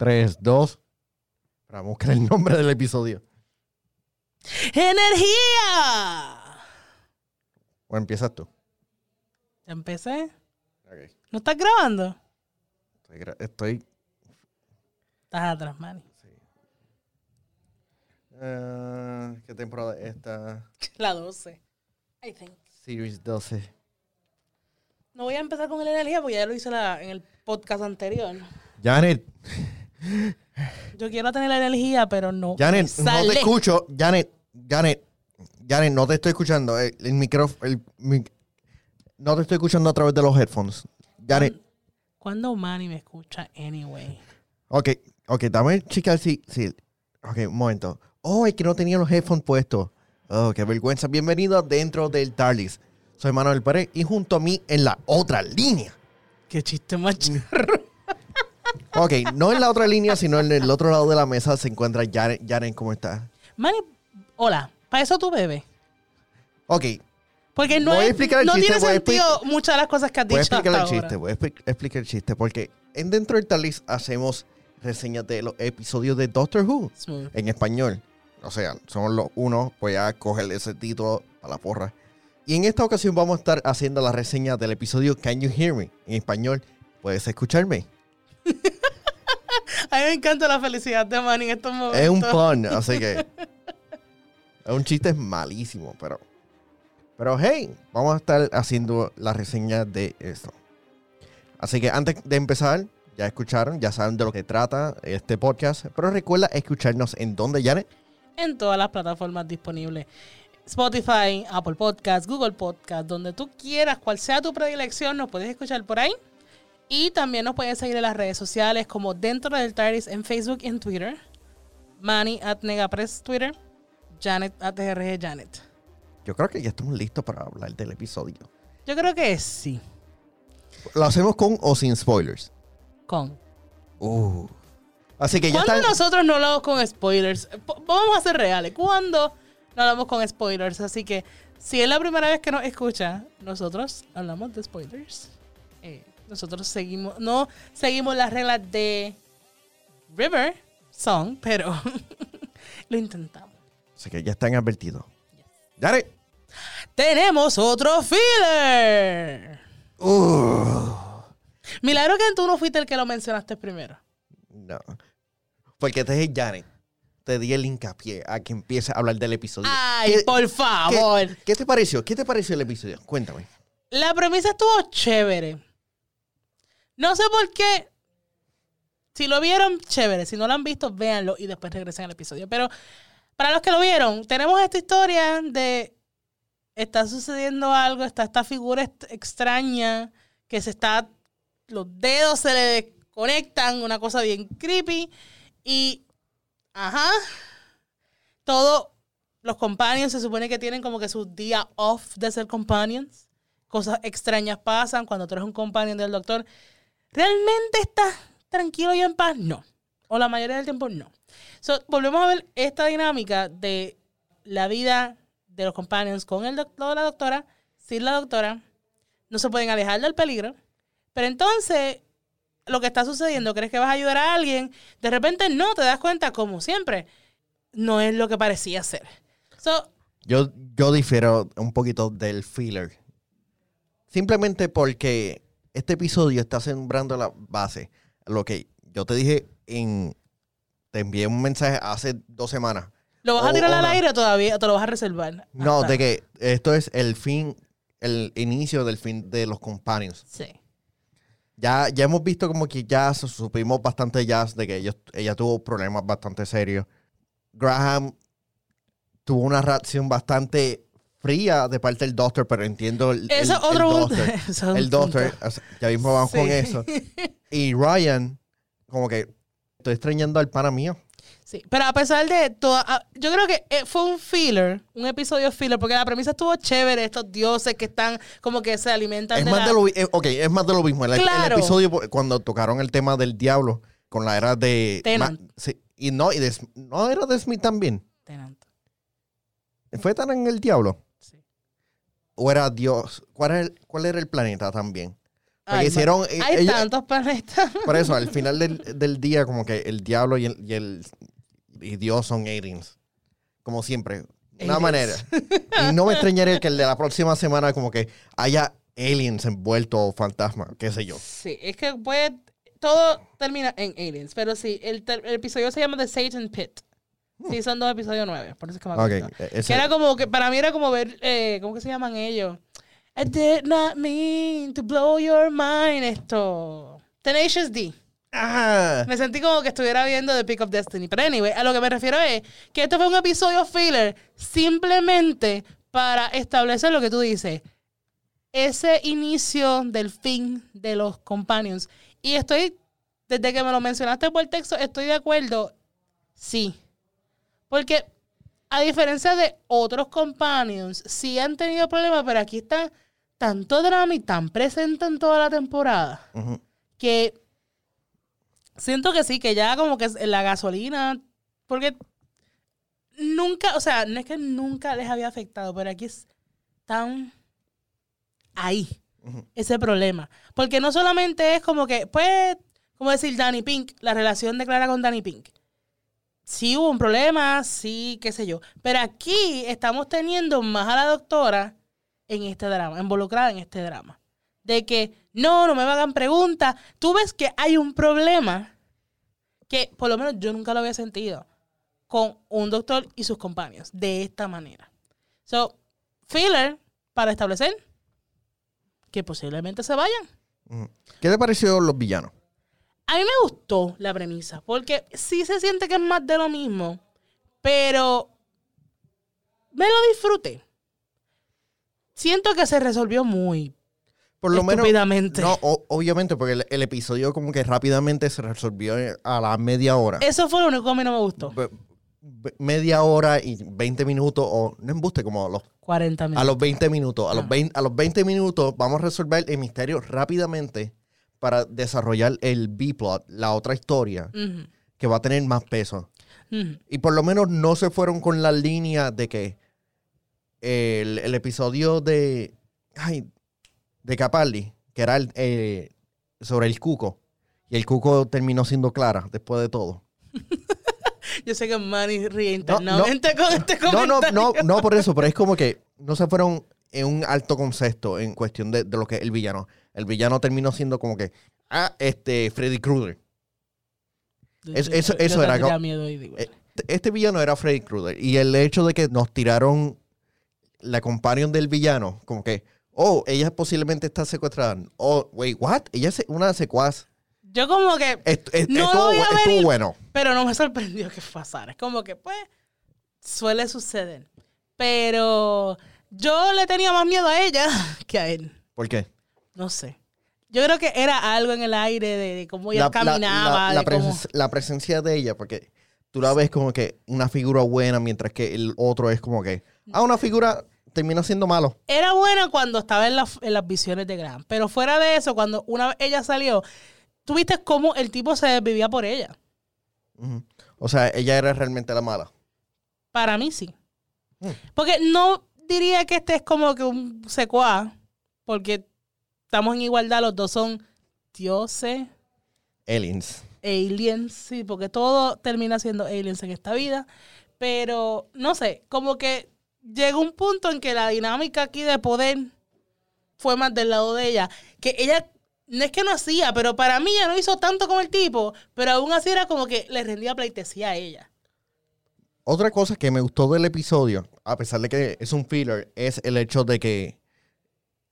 3, 2. Vamos a buscar el nombre del episodio. ¡Energía! O empiezas tú. ¿Ya empecé? Ok. ¿No estás grabando? Estoy, gra- estoy Estás atrás, Manny. eh, ¿Qué temporada es esta? La 12. I think. Series 12. No voy a empezar con el energía porque ya lo hice la- en el podcast anterior. Janet, Yo quiero tener la energía, pero no. Janet, no te escucho. Janet, Janet, Janet, no te estoy escuchando. El, el micrófono, mic- no te estoy escuchando a través de los headphones. Janet, ¿Cuándo Manny me escucha anyway? ok, ok, dame checar si, si, ok, un momento. Oh, es que no tenía los headphones puestos. Oh, qué vergüenza. Bienvenido dentro del TARDIS. Soy Manuel Pérez y junto a mí en la otra línea. Qué chiste más charro. Ok, no en la otra línea, sino en el otro lado de la mesa se encuentra Janet. Janet, ¿cómo estás? Manny, hola. ¿Para eso tú bebes? Ok, Porque no, Voy a explicar el no chiste, tiene voy a sentido muchas de las cosas que has Voy a dicho explicar el chiste, voy a expli- explicar el chiste, porque en dentro del Talis hacemos reseñas de los episodios de Doctor Who Smooth. en español. O sea, somos los unos, voy a coger ese título a la porra. Y en esta ocasión vamos a estar haciendo la reseña del episodio Can You Hear Me? En español, ¿puedes escucharme? A mí me encanta la felicidad de Manny en estos momentos. Es un pun, así que... Es un chiste malísimo, pero... Pero hey, vamos a estar haciendo la reseña de esto. Así que antes de empezar, ya escucharon, ya saben de lo que trata este podcast. Pero recuerda escucharnos en donde, Janet. en todas las plataformas disponibles. Spotify, Apple Podcast, Google Podcast, donde tú quieras, cual sea tu predilección, nos puedes escuchar por ahí. Y también nos puedes seguir en las redes sociales como Dentro del TARDIS en Facebook y en Twitter. Manny at Negapress Twitter. Janet at DRG Janet. Yo creo que ya estamos listos para hablar del episodio. Yo creo que sí. Lo hacemos con o sin spoilers. Con. Uh. Así que ya ¿Cuándo nosotros no hablamos con spoilers? Po- Vamos a ser reales. ¿Cuándo no hablamos con spoilers? Así que si es la primera vez que nos escucha, nosotros hablamos de spoilers. Eh, nosotros seguimos, no seguimos las reglas de River Song, pero lo intentamos. Así que ya están advertidos. Janet. Tenemos otro filler. Uh. Milagro que tú no fuiste el que lo mencionaste primero. No. Porque te dije Janet. Te di el hincapié a que empiece a hablar del episodio. Ay, ¿Qué- por qué- favor. ¿Qué te pareció? ¿Qué te pareció el episodio? Cuéntame. La premisa estuvo chévere. No sé por qué. Si lo vieron, chévere. Si no lo han visto, véanlo y después regresen al episodio. Pero para los que lo vieron, tenemos esta historia de está sucediendo algo, está esta figura extraña que se está, los dedos se le desconectan, una cosa bien creepy. Y, ajá, todos los companions se supone que tienen como que su día off de ser companions. Cosas extrañas pasan cuando tú eres un companion del doctor. ¿Realmente estás tranquilo y en paz? No. O la mayoría del tiempo no. So, volvemos a ver esta dinámica de la vida de los companions con el doctor la doctora, sin la doctora. No se pueden alejar del peligro. Pero entonces, lo que está sucediendo, crees que vas a ayudar a alguien, de repente no, te das cuenta, como siempre, no es lo que parecía ser. So, Yo, yo difiero un poquito del filler. Simplemente porque este episodio está sembrando la base. Lo que yo te dije en. Te envié un mensaje hace dos semanas. ¿Lo vas a O- tirar o al aire o todavía te lo vas a reservar? No, Hasta- de que esto es el fin, el inicio del fin de los companions. Sí. Ya, ya hemos visto como que ya su- supimos bastante ya de que ellos, ella tuvo problemas bastante serios. Graham tuvo una reacción bastante fría de parte del doctor, pero entiendo el, Eso el- otro el doctor. Eso El doctor, ya mismo vamos con Sí. eso. Y Ryan, como que estoy extrañando al pana mío. Sí, pero a pesar de todo, yo creo que eh, fue un filler, un episodio filler, porque la premisa estuvo chévere, estos dioses que están como que se alimentan Es de más la- de lo, eh, ok, es más de lo mismo. El, el Claro. episodio po- cuando tocaron el tema del diablo con la era de... Tennant. Ma- sí, y no, y de, no era de Smith también. Tenant, ¿Fue tan en el diablo? ¿O era Dios? ¿Cuál era el, cuál era el planeta también? Ay, hicieron. eh, Hay ella- tantos planetas. por eso, al final del, del día, como que el diablo y el, y el y Dios son aliens. Como siempre. Una Aliens. manera. Y no me extrañaría que el de la próxima semana, como que haya aliens envueltos o fantasmas, qué sé yo. Sí, es que puede. Todo termina en Aliens. Pero sí, el, el episodio se llama The Satan Pit. Sí, son dos episodios nueve. Por eso es que me acuerdo. e- ese- Que era como que, para mí era como ver, eh, ¿cómo que se llaman ellos? I did not mean to blow your mind. Esto. Tenacious D. Ah, Me sentí como que estuviera viendo The Pick of Destiny. Pero anyway, a lo que me refiero es que esto fue un episodio filler simplemente para establecer lo que tú dices. Ese inicio del fin de los companions. Y estoy, desde que me lo mencionaste por texto, estoy de acuerdo. Sí. Porque a diferencia de otros companions, sí han tenido problemas, pero aquí está tanto drama y tan presente en toda la temporada que siento que sí, que ya como que la gasolina, porque nunca, o sea, no es que nunca les había afectado, pero aquí es tan ahí ese problema. Porque no solamente es como que, pues, como decir Danny Pink, la relación de Clara con Danny Pink. Sí hubo un problema, sí, qué sé yo. Pero aquí estamos teniendo más a la doctora en este drama, involucrada en este drama. De que, no, no me hagan preguntas. Tú ves que hay un problema que por lo menos yo nunca lo había sentido con un doctor y sus compañeros de esta manera. So, filler para establecer que posiblemente se vayan. Ujú. ¿Qué te pareció los villanos? A mí me gustó la premisa, porque sí se siente que es más de lo mismo, pero me lo disfruté. Siento que se resolvió muy Por lo menos. No, o- obviamente, porque el, el episodio como que rápidamente se resolvió a la media hora. Eso fue lo único que a mí no me gustó. Be- be- media hora y 20 minutos, o no embuste, como a los, 40 a minutos. los 20 minutos. A los Ah. 20, a los 20 minutos vamos a resolver el misterio rápidamente para desarrollar el B-plot, la otra historia, que va a tener más peso. Y por lo menos no se fueron con la línea de que el, el episodio de. Ay, de Capaldi, que era el, eh, sobre el cuco. Y el cuco terminó siendo Clara después de todo. Yo sé que Manny ríe No, no. internamente con este No, comentario. no, no, no por eso, pero es como que no se fueron en un alto concepto en cuestión de, de lo que es el villano. El villano terminó siendo como que, ah, este, Freddy Krueger. Es- Yo- eso- yo eso era tendría co- miedo y digo, Eh, Este villano era Freddy Krueger. Y el hecho de que nos tiraron la companion del villano, como que, oh, ella posiblemente está secuestrada. Oh, wait, what? Ella es una secuaz. Yo como que, Est- est- No lo estuvo, voy a bueno. pero no me sorprendió que pasara. Es como que, pues, suele suceder. Pero yo le tenía más miedo a ella que a él. ¿Por qué? No sé. Yo creo que era algo en el aire de, de cómo ella la, la- caminaba. la- la de cómo- presen- la presencia de ella, porque tú la ves como que una figura buena, mientras que el otro es como que, ah, una figura termina siendo malo. Era buena cuando estaba en, las- en las visiones de Graham. Pero fuera de eso, cuando una vez ella salió, tú viste cómo el tipo se desvivía por ella. O sea, ella era realmente la mala. Para mí sí. Mm. Porque no diría que este es como que un secuá, porque estamos en igualdad, los dos son dioses, Aliens. aliens, sí, porque todo termina siendo aliens en esta vida. Pero, no sé, como que llegó un punto en que la dinámica aquí de poder fue más del lado de ella. Que ella, no es que no hacía, pero para mí ya no hizo tanto como el tipo, pero aún así era como que le rendía pleitesía a ella. Otra cosa que me gustó del episodio, a pesar de que es un filler, es el hecho de que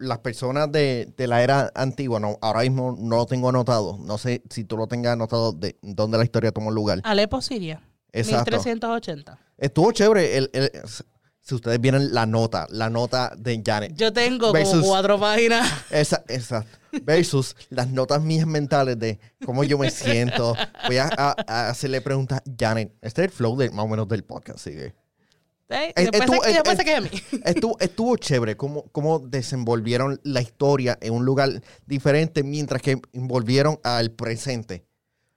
las personas de, de la era antigua, no, ahora mismo no lo tengo anotado, no sé si tú lo tengas anotado de dónde la historia tomó lugar. Alepo, Siria. Exacto. 1380. Estuvo chévere. el- el- si ustedes vieron la nota, la nota de Janet. Yo tengo Versus- como cuatro páginas. Esa, esa. Versus las notas mías mentales de cómo yo me siento. Voy a, a- a hacerle preguntas a Janet. Este es el flow de, más o menos del podcast, sigue. ¿eh? Eh, estuvo- eh, a mí. Estuvo, estuvo chévere cómo, cómo desenvolvieron la historia en un lugar diferente mientras que envolvieron al presente.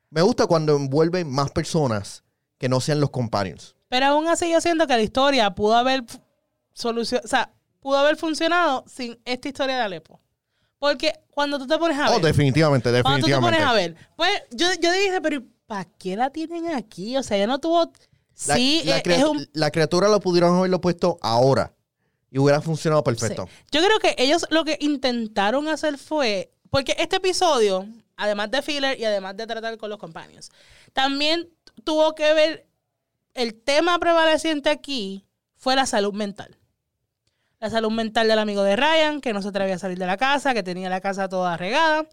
Me gusta cuando envuelven más personas que no sean los companions. Pero aún así yo siento que la historia pudo haber solución, o sea, pudo haber funcionado sin esta historia de Alepo. Porque cuando tú te pones a Oh, ver. definitivamente, cuando tú te definitivamente. pones a ver. Pues yo, yo dije, pero ¿para qué la tienen aquí? O sea, ya no tuvo. La, sí, la es- crea- es un la criatura lo pudieron haberlo puesto ahora y hubiera funcionado perfecto. Sí. Yo creo que ellos lo que intentaron hacer fue, porque este episodio, además de filler y además de tratar con los companions, también tuvo que ver, el tema prevaleciente aquí fue la salud mental. La salud mental del amigo de Ryan, que no se atrevía a salir de la casa, que tenía la casa toda regada.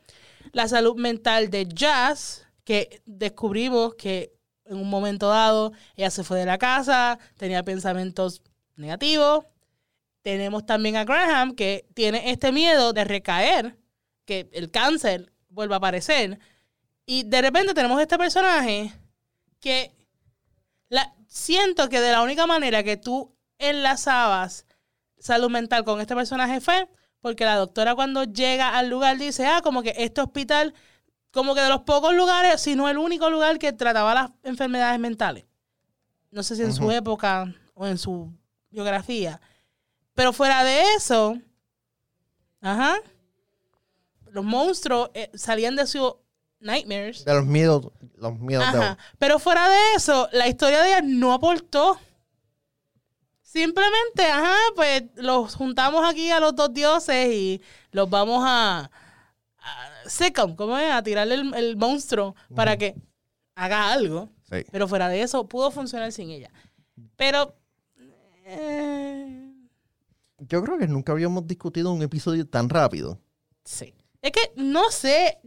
La salud mental de Jazz, que descubrimos que en un momento dado ella se fue de la casa, tenía pensamientos negativos. Tenemos también a Graham, que tiene este miedo de recaer, que el cáncer vuelva a aparecer. Y de repente tenemos este personaje que la, siento que de la única manera que tú enlazabas salud mental con este personaje fue porque la doctora cuando llega al lugar dice, ah, como que este hospital, como que de los pocos lugares, si no el único lugar que trataba las enfermedades mentales. No sé si en su época o en su biografía. Pero fuera de eso, ajá, los monstruos eh, salían de sus nightmares. De los miedos, los miedos de Ajá. Pero fuera de eso, la historia de ella no aportó. Simplemente, ajá, pues los juntamos aquí a los dos dioses y los vamos a. a secum, ¿cómo es? A tirarle el, el monstruo para que haga algo. Sí. Pero fuera de eso, pudo funcionar sin ella. Pero. eh, Yo creo que nunca habíamos discutido un episodio tan rápido. Sí. Es que no sé.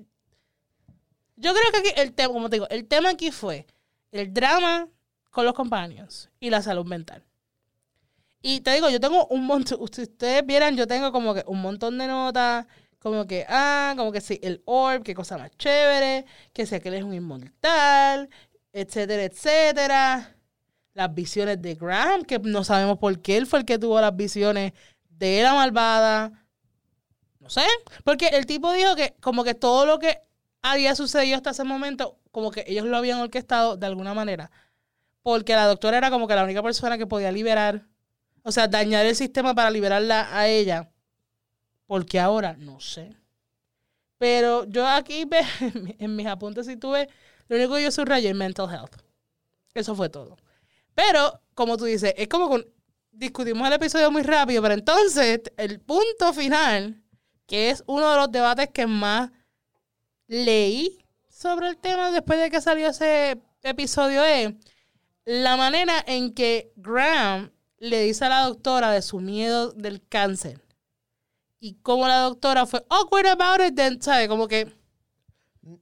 Yo creo que aquí el tema, como te digo, el tema aquí fue el drama con los companions y la salud mental. Y te digo, yo tengo un montón, si ustedes vieran, yo tengo como que un montón de notas, como que, ah, como que sí, el orb, qué cosa más chévere, que sé que él es un inmortal, etcétera, etcétera. Las visiones de Graham, que no sabemos por qué él fue el que tuvo las visiones de la malvada. No sé, porque el tipo dijo que como que todo lo que había sucedido hasta ese momento, como que ellos lo habían orquestado de alguna manera. Porque la doctora era como que la única persona que podía liberar, o sea, dañar el sistema para liberarla a ella. Porque ahora, no sé. Pero yo aquí en mis apuntes si tuve, lo único que yo subrayé es mental health. Eso fue todo. Pero, como tú dices, es como que discutimos el episodio muy rápido, pero entonces el punto final, que es uno de los debates que más leí sobre el tema después de que salió ese episodio, es la manera en que Graham le dice a la doctora de su miedo del cáncer. Y cómo la doctora fue awkward about it, then, ¿sabes? Como que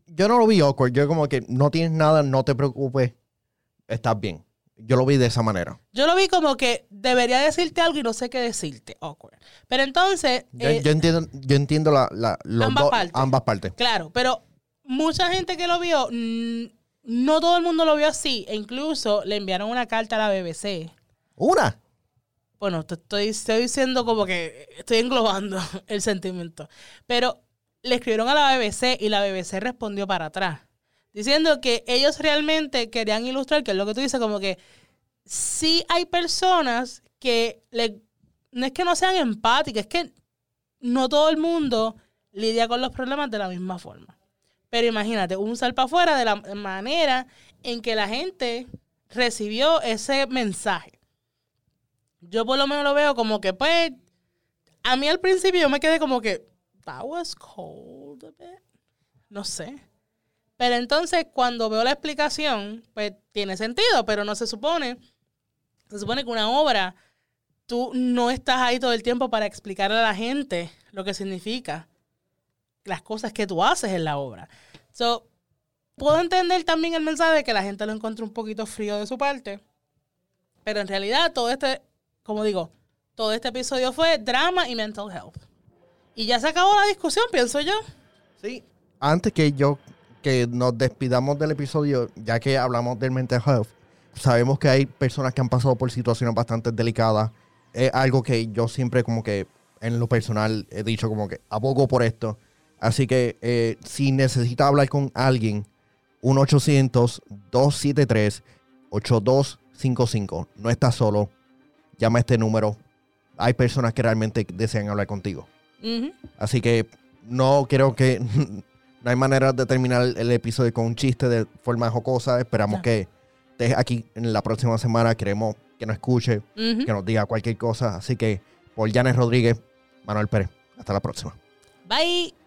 Yo no lo vi awkward. Yo como que no tienes nada, no te preocupes, estás bien. Yo lo vi de esa manera. yo lo vi como que debería decirte algo y no sé qué decirte. Awkward. Pero entonces, Yo, eh, yo entiendo, yo entiendo la, la- los ambas dos- partes. ambas partes. Claro, pero mucha gente que lo vio, no todo el mundo lo vio así. E incluso le enviaron una carta a la BBC. Una. Bueno, te estoy, estoy diciendo como que estoy englobando el sentimiento. Pero le escribieron a la BBC y la BBC respondió para atrás. Diciendo que ellos realmente querían ilustrar, que es lo que tú dices, como que sí hay personas que le, no es que no sean empáticas, es que no todo el mundo lidia con los problemas de la misma forma. Pero imagínate, un salpa afuera de la manera en que la gente recibió ese mensaje. Yo por lo menos lo veo como que, pues, a mí al principio yo me quedé como que, that was cold a bit. No sé. Pero entonces cuando veo la explicación, pues tiene sentido, pero no se supone. Se supone que una obra, tú no estás ahí todo el tiempo para explicarle a la gente lo que significa las cosas que tú haces en la obra. So, puedo entender también el mensaje de que la gente lo encuentra un poquito frío de su parte. Pero en realidad todo este, como digo, todo este episodio fue drama y mental health. Y ya se acabó la discusión, pienso yo. Sí. Antes que yo, que nos despidamos del episodio, ya que hablamos del mental health, sabemos que hay personas que han pasado por situaciones bastante delicadas. Es algo que yo siempre como que en lo personal he dicho como que abogo por esto. Así que eh, si necesita hablar con alguien, 1-800-273-8255. No estás solo. Llama a este número. Hay personas que realmente desean hablar contigo. Así que no creo que no hay manera de terminar el episodio con un chiste de forma jocosa. Esperamos No. que estés aquí en la próxima semana. Queremos que nos escuche, que nos diga cualquier cosa. Así que por Janes Rodríguez, Manuel Pérez. Hasta la próxima. Bye.